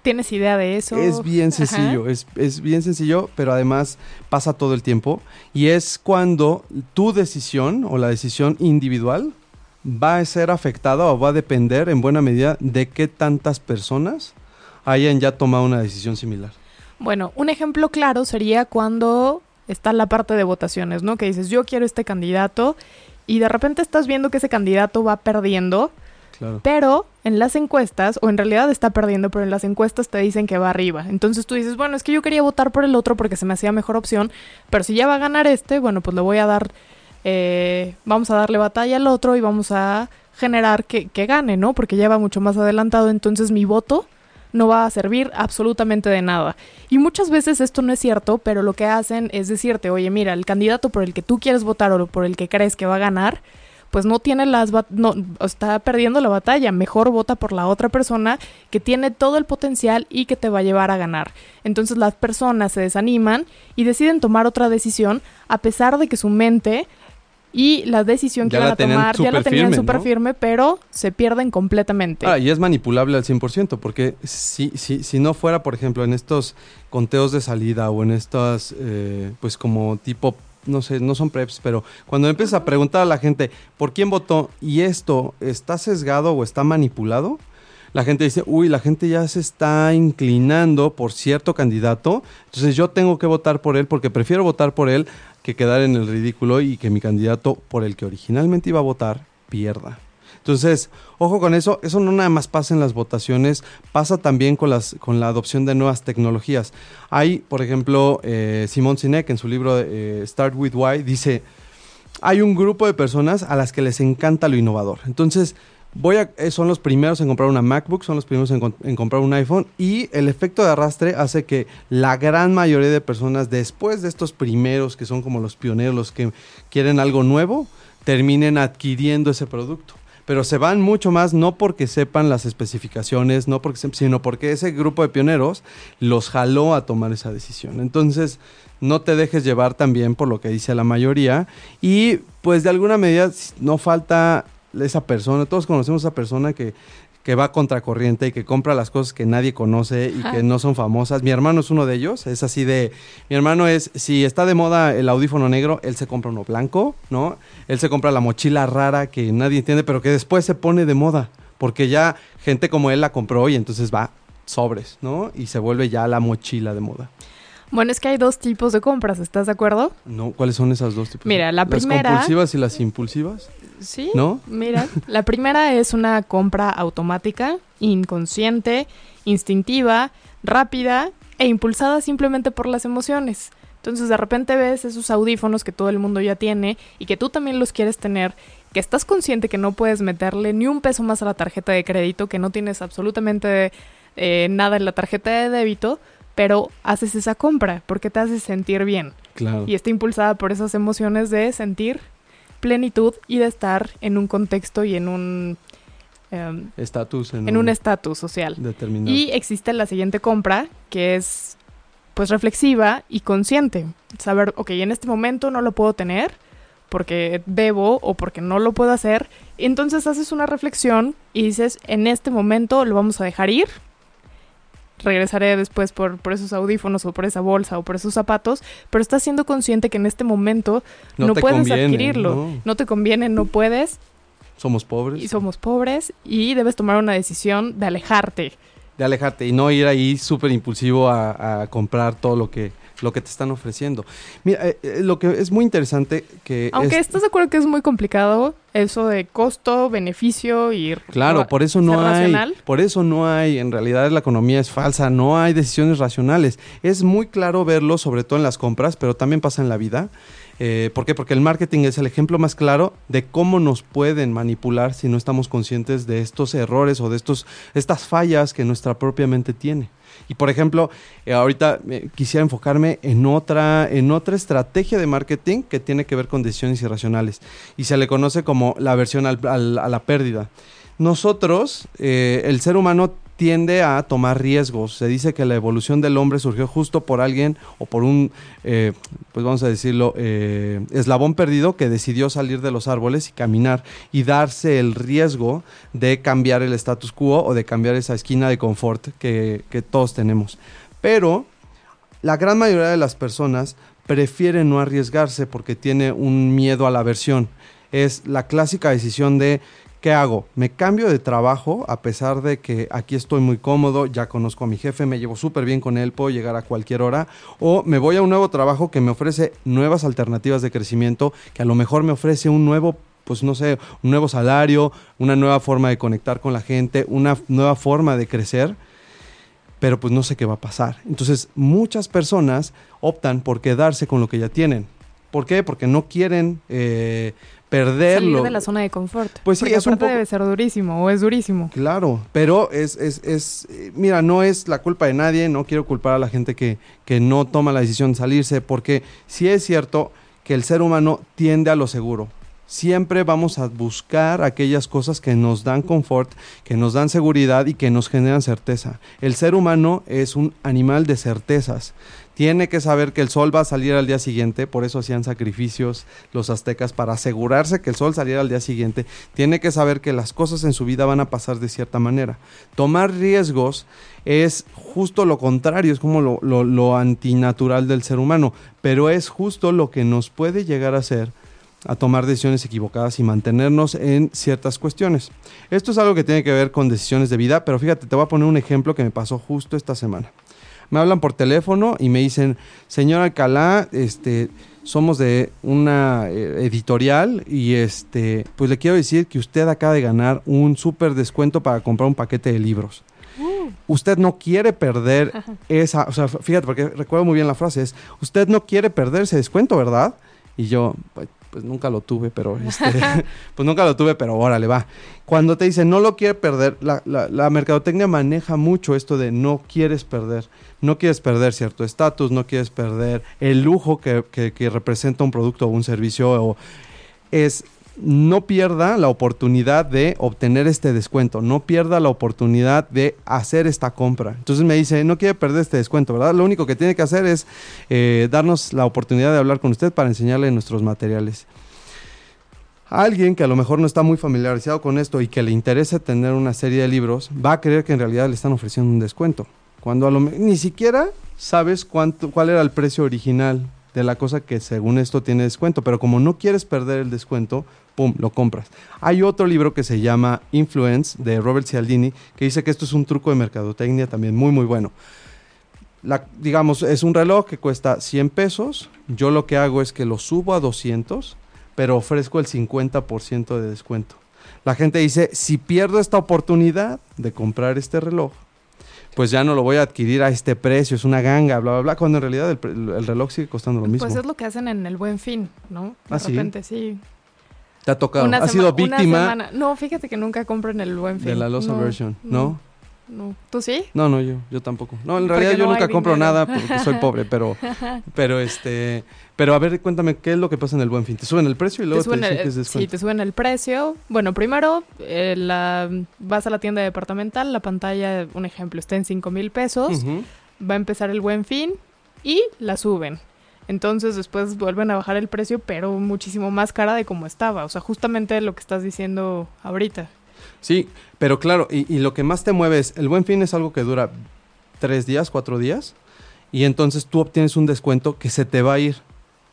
¿tienes idea de eso? Es bien sencillo, es, es bien sencillo, pero además pasa todo el tiempo. Y es cuando tu decisión o la decisión individual va a ser afectada o va a depender en buena medida de qué tantas personas hayan ya tomado una decisión similar. Bueno, un ejemplo claro sería cuando está la parte de votaciones, ¿no? Que dices, yo quiero este candidato y de repente estás viendo que ese candidato va perdiendo, Claro. pero en las encuestas, o en realidad está perdiendo, pero en las encuestas te dicen que va arriba. Entonces tú dices, bueno, es que yo quería votar por el otro porque se me hacía mejor opción, pero si ya va a ganar este, bueno, pues le voy a dar, eh, vamos a darle batalla al otro y vamos a generar que, gane, ¿no? Porque ya va mucho más adelantado, entonces mi voto no va a servir absolutamente de nada. Y muchas veces esto no es cierto, pero lo que hacen es decirte, oye, mira, el candidato por el que tú quieres votar o por el que crees que va a ganar, pues no tiene las no está perdiendo la batalla, mejor vota por la otra persona que tiene todo el potencial y que te va a llevar a ganar. Entonces las personas se desaniman y deciden tomar otra decisión a pesar de que su mente y la decisión que Ya iban a tomar ya la tenían súper ¿no? firme, pero se pierden completamente. Ah, y es manipulable al 100%, porque si, si, si no fuera, por ejemplo, en estos conteos de salida o en estas, eh, pues como tipo, no sé, no son preps, pero cuando empiezas a preguntar a la gente por quién votó y esto está sesgado o está manipulado, la gente dice, uy, la gente ya se está inclinando por cierto candidato, entonces yo tengo que votar por él porque prefiero votar por él que quedar en el ridículo y que mi candidato por el que originalmente iba a votar pierda. Entonces, ojo con eso, eso no nada más pasa en las votaciones, pasa también con, con la adopción de nuevas tecnologías. Hay, por ejemplo, eh, Simon Sinek en su libro eh, Start With Why dice, hay un grupo de personas a las que les encanta lo innovador. Entonces, eh, son los primeros en comprar una MacBook, son los primeros en, comprar un iPhone y el efecto de arrastre hace que la gran mayoría de personas después de estos primeros que son como los pioneros, los que quieren algo nuevo, terminen adquiriendo ese producto. Pero se van mucho más no porque sepan las especificaciones, no porque sino porque ese grupo de pioneros los jaló a tomar esa decisión. Entonces, no te dejes llevar también por lo que dice la mayoría y pues de alguna medida no falta esa persona, todos conocemos a esa persona que, que va contracorriente y que compra las cosas que nadie conoce y que no son famosas. Mi hermano es uno de ellos, es así de, mi hermano es, si está de moda el audífono negro, él se compra uno blanco, ¿no? Él se compra la mochila rara que nadie entiende, pero que después se pone de moda, porque ya gente como él la compró y entonces va sobres, ¿no? Y se vuelve ya la mochila de moda. Bueno, es que hay dos tipos de compras, ¿estás de acuerdo? No, ¿cuáles son esas dos tipos? Mira, la primera- Las compulsivas y las impulsivas, Sí. ¿no? Mira, la primera es una compra automática, inconsciente, instintiva, rápida e impulsada simplemente por las emociones. Entonces de repente ves esos audífonos que todo el mundo ya tiene y que tú también los quieres tener, que estás consciente que no puedes meterle ni un peso más a la tarjeta de crédito, que no tienes absolutamente eh, nada en la tarjeta de débito, pero haces esa compra porque te hace sentir bien. Claro. Y está impulsada por esas emociones de sentir plenitud y de estar en un contexto y en un em, Estatus en, en un estatus social. determinado. Y existe la siguiente compra, que es pues reflexiva y consciente. Saber, ok, en este momento no lo puedo tener porque debo o porque no lo puedo hacer. Entonces haces una reflexión y dices, en este momento lo vamos a dejar ir. Regresaré después por, por esos audífonos o por esa bolsa o por esos zapatos, pero estás siendo consciente que en este momento no, puedes conviene, adquirirlo. ¿no? no te conviene, no puedes Somos pobres. y somos pobres y debes tomar una decisión de alejarte. de alejarte y no ir ahí súper impulsivo a, a comprar todo lo que, lo que te están ofreciendo. Mira, eh, eh, lo que es muy interesante que... Aunque es- estás de acuerdo que es muy complicado eso de costo, beneficio y Claro, por eso no hay, racional. por eso no hay, en realidad la economía es falsa, no hay decisiones racionales. Es muy claro verlo, sobre todo en las compras, pero también pasa en la vida. Eh, ¿Por qué? Porque el marketing es el ejemplo más claro de cómo nos pueden manipular si no estamos conscientes de estos errores o de estos, estas fallas que nuestra propia mente tiene. Y por ejemplo, eh, ahorita eh, quisiera enfocarme en otra, en otra estrategia de marketing que tiene que ver con decisiones irracionales. Y se le conoce como la aversión a la pérdida. Nosotros, eh, el ser humano tiende a tomar riesgos. Se dice que la evolución del hombre surgió justo por alguien o por un, eh, pues vamos a decirlo, eh, eslabón perdido que decidió salir de los árboles y caminar y darse el riesgo de cambiar el status quo o de cambiar esa esquina de confort que, que todos tenemos. Pero la gran mayoría de las personas prefieren no arriesgarse porque tiene un miedo a la aversión. Es la clásica decisión de ¿qué hago? ¿Me cambio de trabajo a pesar de que aquí estoy muy cómodo, ya conozco a mi jefe, me llevo súper bien con él, puedo llegar a cualquier hora? ¿O me voy a un nuevo trabajo que me ofrece nuevas alternativas de crecimiento, que a lo mejor me ofrece un nuevo pues no sé, un nuevo salario, una nueva forma de conectar con la gente, una nueva forma de crecer, pero pues no sé qué va a pasar. Entonces, muchas personas optan por quedarse con lo que ya tienen. ¿Por qué? Porque no quieren eh, perderlo. Salir de la zona de confort. Pues sí, Porque es un poco- debe ser durísimo o es durísimo. Claro, pero es, es, es, mira, no es la culpa de nadie, no quiero culpar a la gente que, que no toma la decisión de salirse, porque sí es cierto que el ser humano tiende a lo seguro. Siempre vamos a buscar aquellas cosas que nos dan confort, que nos dan seguridad y que nos generan certeza. El ser humano es un animal de certezas. Tiene que saber que el sol va a salir al día siguiente, por eso hacían sacrificios los aztecas para asegurarse que el sol saliera al día siguiente. Tiene que saber que las cosas en su vida van a pasar de cierta manera. Tomar riesgos es justo lo contrario, es como lo, antinatural del ser humano, pero es justo lo que nos puede llegar a hacer a tomar decisiones equivocadas y mantenernos en ciertas cuestiones. Esto es algo que tiene que ver con decisiones de vida, pero fíjate, te voy a poner un ejemplo que me pasó justo esta semana. Me hablan por teléfono y me dicen, señor Alcalá, este, somos de una eh, editorial y este, pues le quiero decir que usted acaba de ganar un súper descuento para comprar un paquete de libros. Usted no quiere perder <laughs> esa, o sea, fíjate, porque recuerdo muy bien la frase, es, usted no quiere perder ese descuento, ¿verdad? Y yo, pues, pues nunca lo tuve, pero <laughs> este, pues nunca lo tuve, pero órale, va. Cuando te dicen no lo quiere perder, la, la- la mercadotecnia maneja mucho esto de no quieres perder. No quieres perder cierto estatus, no quieres perder el lujo que, que- que representa un producto o un servicio. O es no pierda la oportunidad de obtener este descuento, no pierda la oportunidad de hacer esta compra. Entonces me dice, no quiere perder este descuento, ¿verdad? Lo único que tiene que hacer es eh, darnos la oportunidad de hablar con usted para enseñarle nuestros materiales. Alguien que a lo mejor no está muy familiarizado con esto y que le interese tener una serie de libros, va a creer que en realidad le están ofreciendo un descuento. Cuando a lo ni siquiera sabes cuánto, cuál era el precio original de la cosa que según esto tiene descuento, pero como no quieres perder el descuento, pum, lo compras. Hay otro libro que se llama Influence de Robert Cialdini que dice que esto es un truco de mercadotecnia también muy muy bueno. La- digamos, es un reloj que cuesta 100 pesos. Yo lo que hago es que lo subo a 200, pero ofrezco el 50% de descuento. La gente dice, si pierdo esta oportunidad de comprar este reloj, pues ya no lo voy a adquirir a este precio, es una ganga, bla, bla, bla, cuando en realidad el, el reloj sigue costando lo mismo. Pues es lo que hacen en el Buen Fin, ¿no? De ¿Ah, repente, sí. Te ha tocado, sema- sido víctima No, fíjate que nunca compro en el Buen Fin. de la loss No, aversion, no. ¿No? ¿Tú sí? No, no, yo, yo tampoco. No, en realidad yo no nunca compro dinero. nada porque soy pobre, pero, <laughs> pero este, pero a ver, cuéntame qué es lo que pasa en el Buen Fin. Te suben el precio y luego te, suben dicen el- que es sí, descuento. te suben el precio. Bueno, primero eh, la, vas a la tienda departamental, la pantalla, un ejemplo, está en 5 mil pesos, va a empezar el buen fin y la suben. Entonces después vuelven a bajar el precio, pero muchísimo más cara de como estaba. O sea, justamente lo que estás diciendo ahorita. Sí, pero claro, y, y lo que más te mueve es, el Buen Fin es algo que dura tres días, cuatro días, y entonces tú obtienes un descuento que se te va a ir.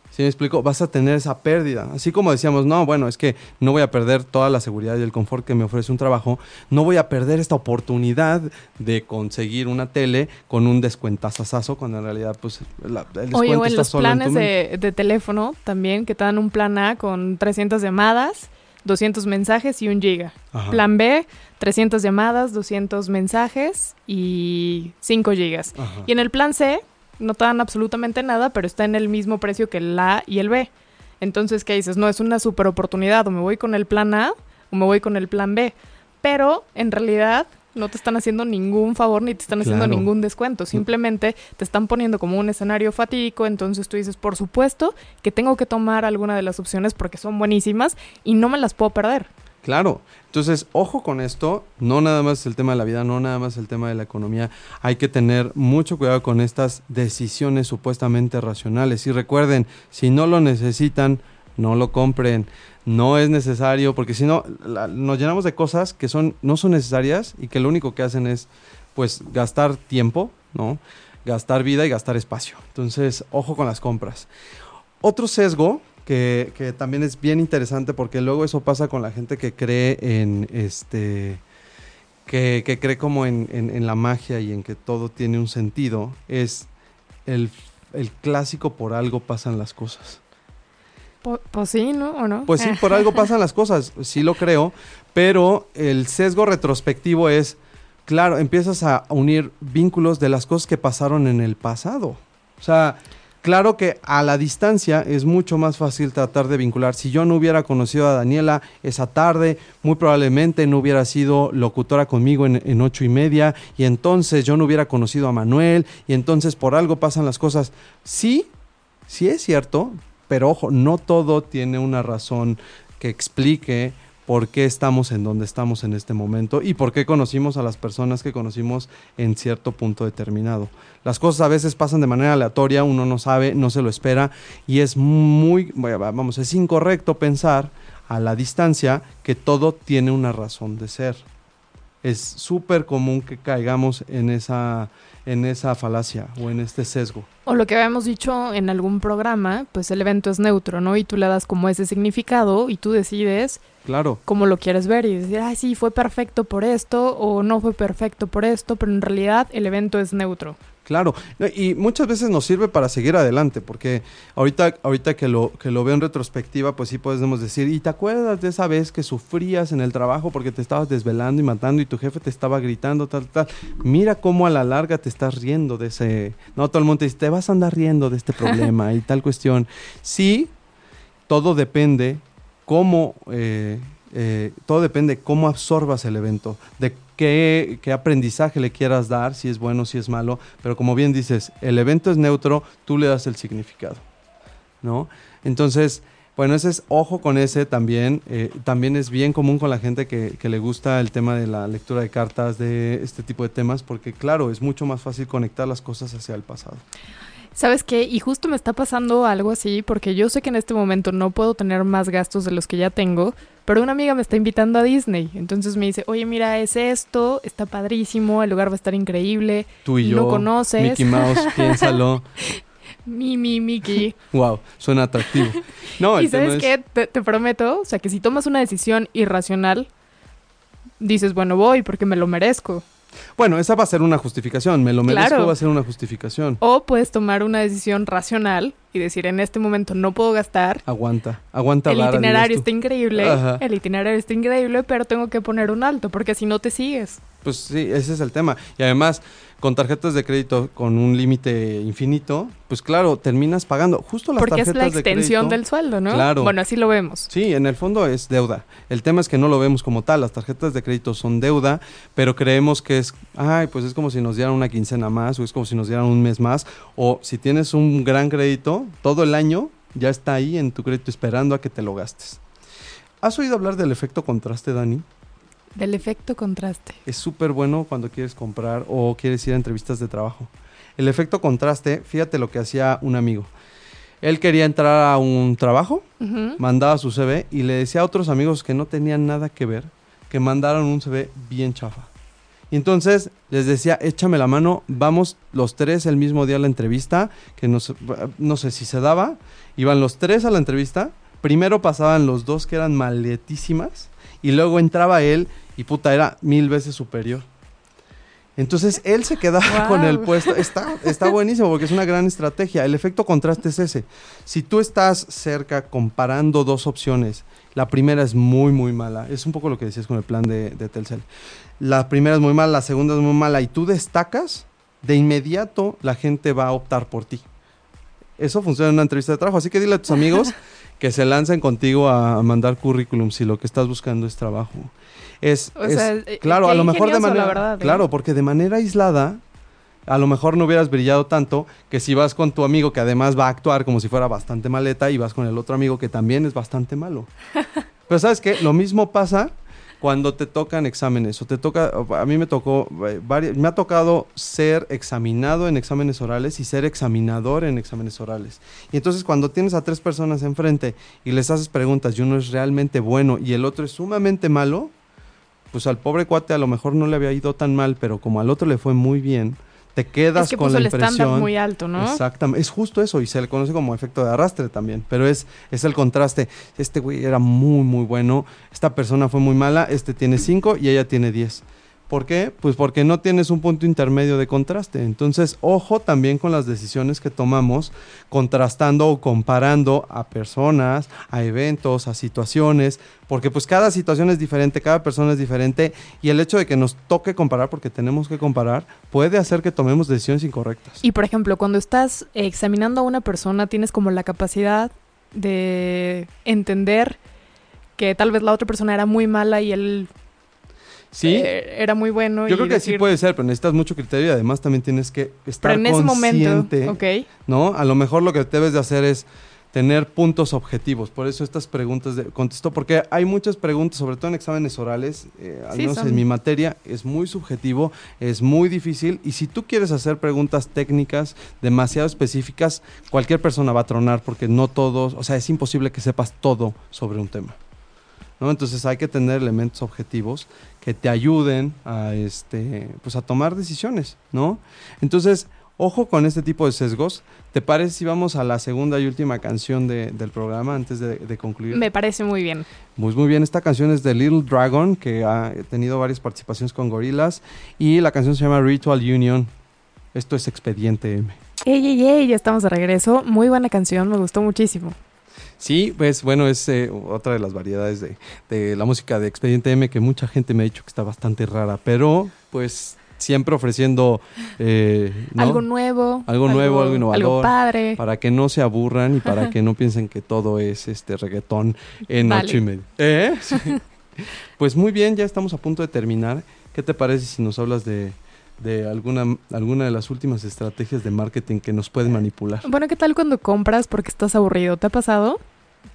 ¿Sí me explico? Vas a tener esa pérdida. Así como decíamos, no, bueno, es que no voy a perder toda la seguridad y el confort que me ofrece un trabajo, no voy a perder esta oportunidad de conseguir una tele con un descuentazazazo, cuando en realidad, pues, la- el descuento Oye, está los solo en tu planes de, de teléfono también, que te dan un plan A con 300 llamadas, 200 mensajes y un giga. Ajá. Plan B, 300 llamadas, 200 mensajes y 5 gigas. Ajá. Y en el plan C no te dan absolutamente nada, pero está en el mismo precio que el A y el B. Entonces, ¿qué dices? No, es una super oportunidad. O me voy con el plan A o me voy con el plan B. Pero en realidad no te están haciendo ningún favor ni te están haciendo Claro. ningún descuento. Simplemente te están poniendo como un escenario fatídico. Entonces tú dices, por supuesto que tengo que tomar alguna de las opciones porque son buenísimas y no me las puedo perder. Claro, entonces ojo con esto, no nada más es el tema de la vida, no nada más el tema de la economía, hay que tener mucho cuidado con estas decisiones supuestamente racionales y recuerden, si no lo necesitan, no lo compren, no es necesario, porque si no, nos llenamos de cosas que son, no son necesarias y que lo único que hacen es pues gastar tiempo, ¿no? Gastar vida y gastar espacio. Entonces, ojo con las compras. Otro sesgo que, que también es bien interesante porque luego eso pasa con la gente que cree en este que, que cree como en, en- en la magia y en que todo tiene un sentido es el, el clásico por algo pasan las cosas. Pues sí, ¿no? ¿O no? Pues sí, por algo <laughs> pasan las cosas, sí lo creo, pero el sesgo retrospectivo es, claro, empiezas a unir vínculos de las cosas que pasaron en el pasado. O sea, claro que a la distancia es mucho más fácil tratar de vincular. Si yo no hubiera conocido a Daniela esa tarde, muy probablemente no hubiera sido locutora conmigo en, en ocho y media, y entonces yo no hubiera conocido a Manuel, y entonces por algo pasan las cosas. Sí, sí es cierto, pero ojo, no todo tiene una razón que explique por qué estamos en donde estamos en este momento y por qué conocimos a las personas que conocimos en cierto punto determinado. Las cosas a veces pasan de manera aleatoria, uno no sabe, no se lo espera y es muy, vamos, es incorrecto pensar a la distancia que todo tiene una razón de ser. Es súper común que caigamos en esa, en esa falacia o en este sesgo. O lo que habíamos dicho en algún programa, pues el evento es neutro, ¿no? Y tú le das como ese significado y tú decides Claro. cómo lo quieres ver y decir, ay, sí, fue perfecto por esto o no fue perfecto por esto, pero en realidad el evento es neutro. Claro, y muchas veces nos sirve para seguir adelante, porque ahorita, ahorita que lo, que lo veo en retrospectiva, pues sí podemos decir, ¿y te acuerdas de esa vez que sufrías en el trabajo porque te estabas desvelando y matando y tu jefe te estaba gritando, tal, tal? Mira cómo a la larga te estás riendo de ese... No, todo el mundo te dice, te vas a andar riendo de este problema y tal cuestión. Sí, todo depende cómo... eh, eh, todo depende cómo absorbas el evento, de qué, qué aprendizaje le quieras dar, si es bueno, si es malo, pero como bien dices, el evento es neutro, tú le das el significado, ¿no? Entonces, bueno, ese es ojo con ese también, eh, también es bien común con la gente que, que le gusta el tema de la lectura de cartas, de este tipo de temas, porque claro, es mucho más fácil conectar las cosas hacia el pasado. ¿Sabes qué? Y justo me está pasando algo así porque yo sé que en este momento no puedo tener más gastos de los que ya tengo, pero una amiga me está invitando a Disney. Entonces me dice, oye, mira, es esto, está padrísimo, el lugar va a estar increíble. Tú y yo, no conoces. Mickey Mouse, <laughs> piénsalo. Mi, mi, Mickey. wow, suena atractivo. No, <laughs> y sabes es- qué, te, te prometo, o sea, que si tomas una decisión irracional, dices, bueno, voy porque me lo merezco. Bueno, esa va a ser una justificación, me lo merezco Claro. va a ser una justificación. O puedes tomar una decisión racional y decir en este momento no puedo gastar. Aguanta, aguanta. El itinerario está increíble, Ajá. el itinerario está increíble, pero tengo que poner un alto porque si no te sigues. Pues sí, ese es el tema. Y además, con tarjetas de crédito con un límite infinito, pues claro, terminas pagando. Justo las Porque es tarjetas la de extensión crédito- del sueldo, ¿no? Claro. Bueno, así lo vemos. Sí, en el fondo es deuda. El tema es que no lo vemos como tal. Las tarjetas de crédito son deuda, pero creemos que es, ay, pues es como si nos dieran una quincena más o es como si nos dieran un mes más. O si tienes un gran crédito, todo el año ya está ahí en tu crédito esperando a que te lo gastes. ¿Has oído hablar del efecto contraste, Dani? Del efecto contraste. Es súper bueno cuando quieres comprar o quieres ir a entrevistas de trabajo. El efecto contraste, fíjate lo que hacía un amigo. Él quería entrar a un trabajo, mandaba su CV y le decía a otros amigos que no tenían nada que ver que mandaron un CV bien chafa. Y entonces les decía, échame la mano, vamos los tres el mismo día a la entrevista, que no sé, no sé si se daba, iban los tres a la entrevista, primero pasaban los dos que eran maletísimas y luego entraba él y puta, era mil veces superior. Entonces él se quedaba <laughs> con el puesto. Está, está buenísimo porque es una gran estrategia. El efecto contraste es ese. Si tú estás cerca comparando dos opciones, la primera es muy, muy mala. Es un poco lo que decías con el plan de, de Telcel. La primera es muy mala, la segunda es muy mala y tú destacas, de inmediato la gente va a optar por ti. Eso funciona en una entrevista de trabajo. Así que dile a tus amigos <laughs> que se lancen contigo a mandar currículum si lo que estás buscando es trabajo. Es, O es- sea, eh, claro, a lo mejor de manera, verdad, ¿eh? claro, porque de manera aislada, a lo mejor no hubieras brillado tanto que si vas con tu amigo que además va a actuar como si fuera bastante maleta y vas con el otro amigo que también es bastante malo. <laughs> Pero sabes qué, lo mismo pasa cuando te tocan exámenes o te toca, a mí me tocó, me ha tocado ser examinado en exámenes orales y ser examinador en exámenes orales. Y entonces cuando tienes a tres personas enfrente y les haces preguntas y uno es realmente bueno y el otro es sumamente malo, pues al pobre cuate a lo mejor no le había ido tan mal, pero como al otro le fue muy bien, te quedas Es que con puso la el impresión. estándar muy alto, ¿no? Exactamente, es justo eso y se le conoce como efecto de arrastre también, pero es, es el contraste. Este güey era muy, muy bueno, esta persona fue muy mala, este tiene 5 y ella tiene 10. ¿Por qué? Pues porque no tienes un punto intermedio de contraste. Entonces, ojo también con las decisiones que tomamos, contrastando o comparando a personas, a eventos, a situaciones, porque pues cada situación es diferente, cada persona es diferente y el hecho de que nos toque comparar, porque tenemos que comparar, puede hacer que tomemos decisiones incorrectas. Y por ejemplo, cuando estás examinando a una persona, tienes como la capacidad de entender que tal vez la otra persona era muy mala y él Sí, eh, era muy bueno. Yo y creo que sí puede ser, pero necesitas mucho criterio y además también tienes que estar Pero en ese consciente, momento, ok. ¿no? A lo mejor lo que debes de hacer es tener puntos objetivos. Por eso estas preguntas de contestó, porque hay muchas preguntas, sobre todo en exámenes orales, eh, al Sí, menos son- en mi materia, es muy subjetivo, es muy difícil y si tú quieres hacer preguntas técnicas demasiado específicas, cualquier persona va a tronar porque no todos, o sea, es imposible que sepas todo sobre un tema. ¿no? Entonces hay que tener elementos objetivos que te ayuden a, este, pues a tomar decisiones, ¿no? Entonces, ojo con este tipo de sesgos. ¿Te parece si vamos a la segunda y última canción de- del programa antes de, de concluir? Me parece muy bien. Pues muy bien, esta canción es de Little Dragon, que ha tenido varias participaciones con Gorillaz, y la canción se llama Ritual Union. Esto es Expediente M. Ey, ey, ey, ya estamos de regreso. Muy buena canción, me gustó muchísimo. Sí, pues bueno, es eh, otra de las variedades de, de la música de Expediente M que mucha gente me ha dicho que está bastante rara, pero pues siempre ofreciendo eh, ¿no? Algo nuevo. Algo nuevo, algo innovador. Algo padre. para que no se aburran y para que no <laughs> piensen que todo es este reggaetón en Vale. ocho y media. ¿Eh? Sí. Pues muy bien, ya estamos a punto de terminar. ¿Qué te parece si nos hablas de, de alguna, alguna de las últimas estrategias de marketing que nos pueden manipular? Bueno, ¿qué tal cuando compras porque estás aburrido? ¿Te ha pasado?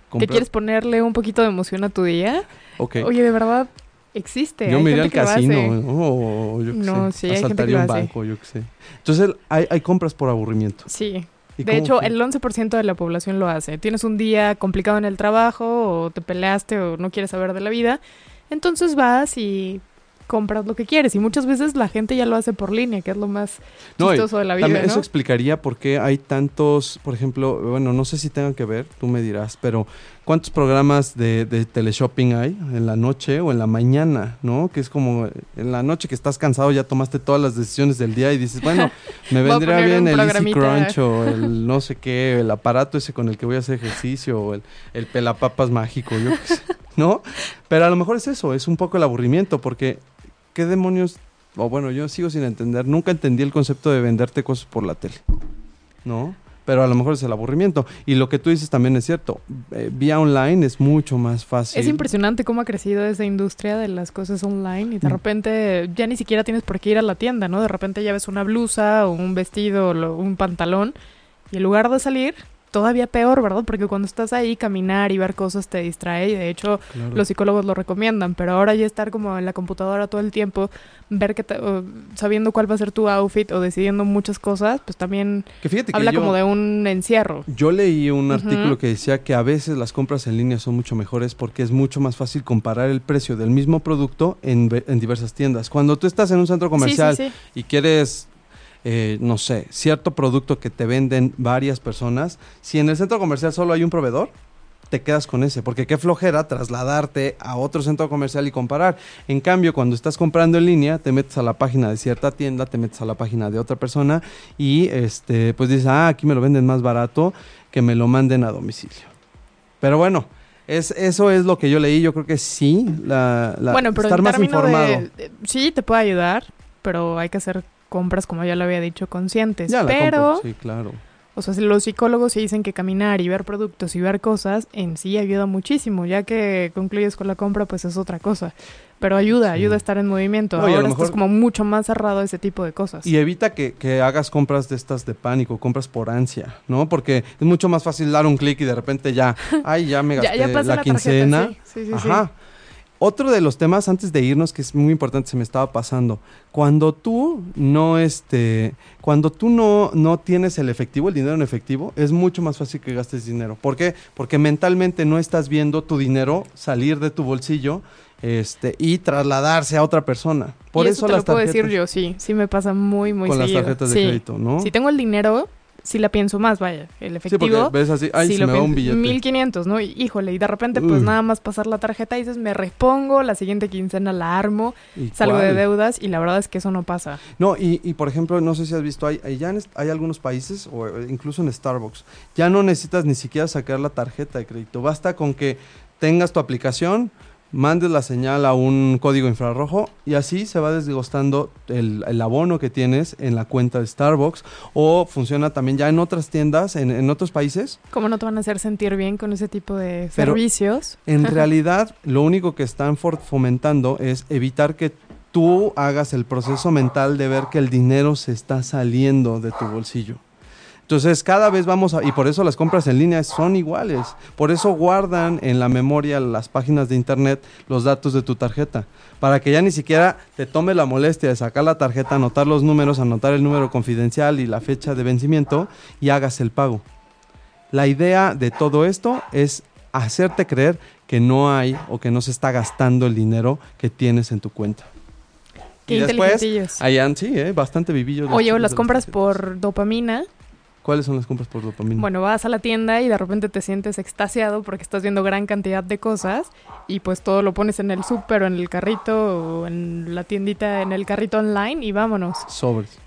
¿Que Comprar- quieres ponerle un poquito de emoción a tu día? Oye, de verdad, existe. Yo me iría al que casino, o yo qué No, sé, sí, que asaltaría un banco, yo qué sé. Entonces hay, hay compras por aburrimiento. Sí. ¿Y De hecho, fue? el 11% de la población lo hace. Tienes un día complicado en el trabajo o te peleaste o no quieres saber de la vida. Entonces vas y compras lo que quieres. Y muchas veces la gente ya lo hace por línea, que es lo más No, chistoso de la vida. también ¿no? Eso explicaría por qué hay tantos, por ejemplo, bueno, no sé si tengan que ver, tú me dirás, pero ¿cuántos programas de, de teleshopping hay en la noche o en la mañana, no? Que es como en la noche que estás cansado, ya tomaste todas las decisiones del día y dices, bueno, <laughs> me vendría bien el Easy. Crunch o el no sé qué, el aparato ese con el que voy a hacer ejercicio o el, el pelapapas mágico, yo qué sé, ¿no? Pero a lo mejor es eso, es un poco el aburrimiento, porque ¿qué demonios? O bueno, yo sigo sin entender, nunca entendí el concepto de venderte cosas por la tele, ¿no? Pero a lo mejor es el aburrimiento. Y lo que tú dices también es cierto, eh, vía online es mucho más fácil. Es impresionante cómo ha crecido esa industria de las cosas online y de Mm. repente ya ni siquiera tienes por qué ir a la tienda, ¿no? De repente ya ves una blusa o un vestido o un pantalón y en lugar de salir, todavía peor, ¿verdad? Porque cuando estás ahí, caminar y ver cosas te distrae y de hecho Claro. los psicólogos lo recomiendan, pero ahora ya estar como en la computadora todo el tiempo, ver que te- o sabiendo cuál va a ser tu outfit o decidiendo muchas cosas, pues también Que fíjate que habla yo- como de un encierro. Yo leí un artículo que decía que a veces las compras en línea son mucho mejores porque es mucho más fácil comparar el precio del mismo producto en, en diversas tiendas. Cuando tú estás en un centro comercial Sí, sí, sí. y quieres, eh, no sé, cierto producto que te venden varias personas, si en el centro comercial solo hay un proveedor, te quedas con ese, porque qué flojera trasladarte a otro centro comercial y comparar. En cambio, cuando estás comprando en línea, te metes a la página de cierta tienda, te metes a la página de otra persona y este, pues dices, ah, aquí me lo venden más barato, que me lo manden a domicilio. Pero bueno, es, eso es lo que yo leí, yo creo que sí, la, la- bueno, pero estar más de- informado. de- sí, te puede ayudar, pero hay que hacer compras, como ya lo había dicho, conscientes. Ya pero, sí, claro. o sea, los psicólogos sí dicen que caminar y ver productos y ver cosas en sí ayuda muchísimo. Ya que concluyes con la compra, pues es otra cosa. Pero ayuda, Sí. ayuda a estar en movimiento. No, Ahora estás mejor- como mucho más cerrado a ese tipo de cosas. Y evita que, que hagas compras de estas de pánico, compras por ansia, ¿no? Porque es mucho más fácil dar un clic y de repente ya, <laughs> ay, ya me gasté ya la, la, quincena. tarjeta, sí, sí, sí. Ajá. Otro de los temas antes de irnos que es muy importante se me estaba pasando. Cuando tú no este, cuando tú no no tienes el efectivo, el dinero en efectivo, es mucho más fácil que gastes dinero. ¿Por qué? Porque mentalmente no estás viendo tu dinero salir de tu bolsillo este y trasladarse a otra persona. Por y eso, eso, te las lo puedo tarjetas decir yo, sí. Sí me pasa muy, muy con las tarjetas de Sí. crédito, ¿no? Si tengo el dinero, sí la pienso más, vaya. El Sí, porque efectivo. ves así, ay, sí se lo me va un billete. 1500, ¿no? Y, híjole, y de repente, pues nada más pasar la tarjeta y dices, me repongo, la siguiente quincena la armo, ¿Y salgo de deudas y la verdad es que eso no pasa. No, y, y por ejemplo, no sé si has visto, hay, hay, ya en hay algunos países, o eh, incluso en Starbucks, ya no necesitas ni siquiera sacar la tarjeta de crédito. Basta con que tengas tu aplicación, mandes la señal a un código infrarrojo y así se va desglosando el, el abono que tienes en la cuenta de Starbucks. O funciona también ya en otras tiendas, en, en otros países. ¿Cómo no te van a hacer sentir bien con ese tipo de Pero- servicios? En realidad, lo único que están fomentando es evitar que tú hagas el proceso mental de ver que el dinero se está saliendo de tu bolsillo. Entonces, cada vez vamos a... Y por eso las compras en línea son iguales. Por eso guardan en la memoria las páginas de internet los datos de tu tarjeta. Para que ya ni siquiera te tome la molestia de sacar la tarjeta, anotar los números, anotar el número confidencial y la fecha de vencimiento y hagas el pago. La idea de todo esto es hacerte creer que no hay o que no se está gastando el dinero que tienes en tu cuenta. Qué y después, hayan, sí, ¿eh? bastante vivillos. los Oye, o las compras por dopamina. ¿Cuáles son las compras por dopamina? Bueno, vas a la tienda y de repente te sientes extasiado porque estás viendo gran cantidad de cosas y pues todo lo pones en el súper o en el carrito o en la tiendita, en el carrito online y vámonos. Sobres.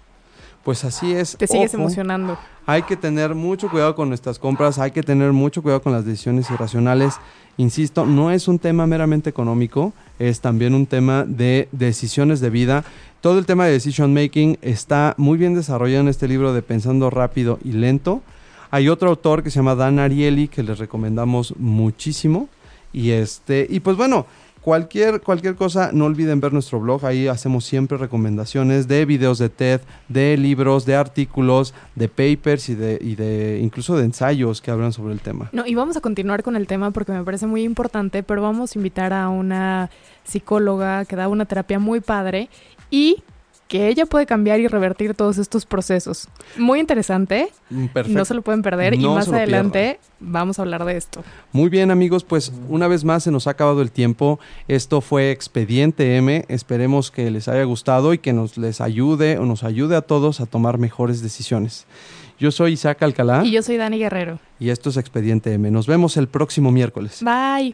Pues así es. Te sigues Ojo, emocionando. Hay que tener mucho cuidado con nuestras compras, hay que tener mucho cuidado con las decisiones irracionales. Insisto, no es un tema meramente económico, es también un tema de decisiones de vida. Todo el tema de decision making está muy bien desarrollado en este libro de Pensando rápido y lento. Hay otro autor que se llama Dan Ariely que les recomendamos muchísimo. Y este, y pues bueno, cualquier, cualquier cosa, no olviden ver nuestro blog. Ahí hacemos siempre recomendaciones de videos de TED, de libros, de artículos, de papers y de, y de incluso de ensayos que hablan sobre el tema. No, y vamos a continuar con el tema porque me parece muy importante, pero vamos a invitar a una psicóloga que da una terapia muy padre y que ella puede cambiar y revertir todos estos procesos. Muy interesante. Mm, Perfecto. No se lo pueden perder y más adelante vamos a hablar de esto. Muy bien amigos, pues una vez más se nos ha acabado el tiempo. Esto fue Expediente M. Esperemos que les haya gustado y que nos les ayude o nos ayude a todos a tomar mejores decisiones. Yo soy Isaac Alcalá Y yo soy Dani Guerrero. y esto es Expediente M. Nos vemos el próximo miércoles. Bye.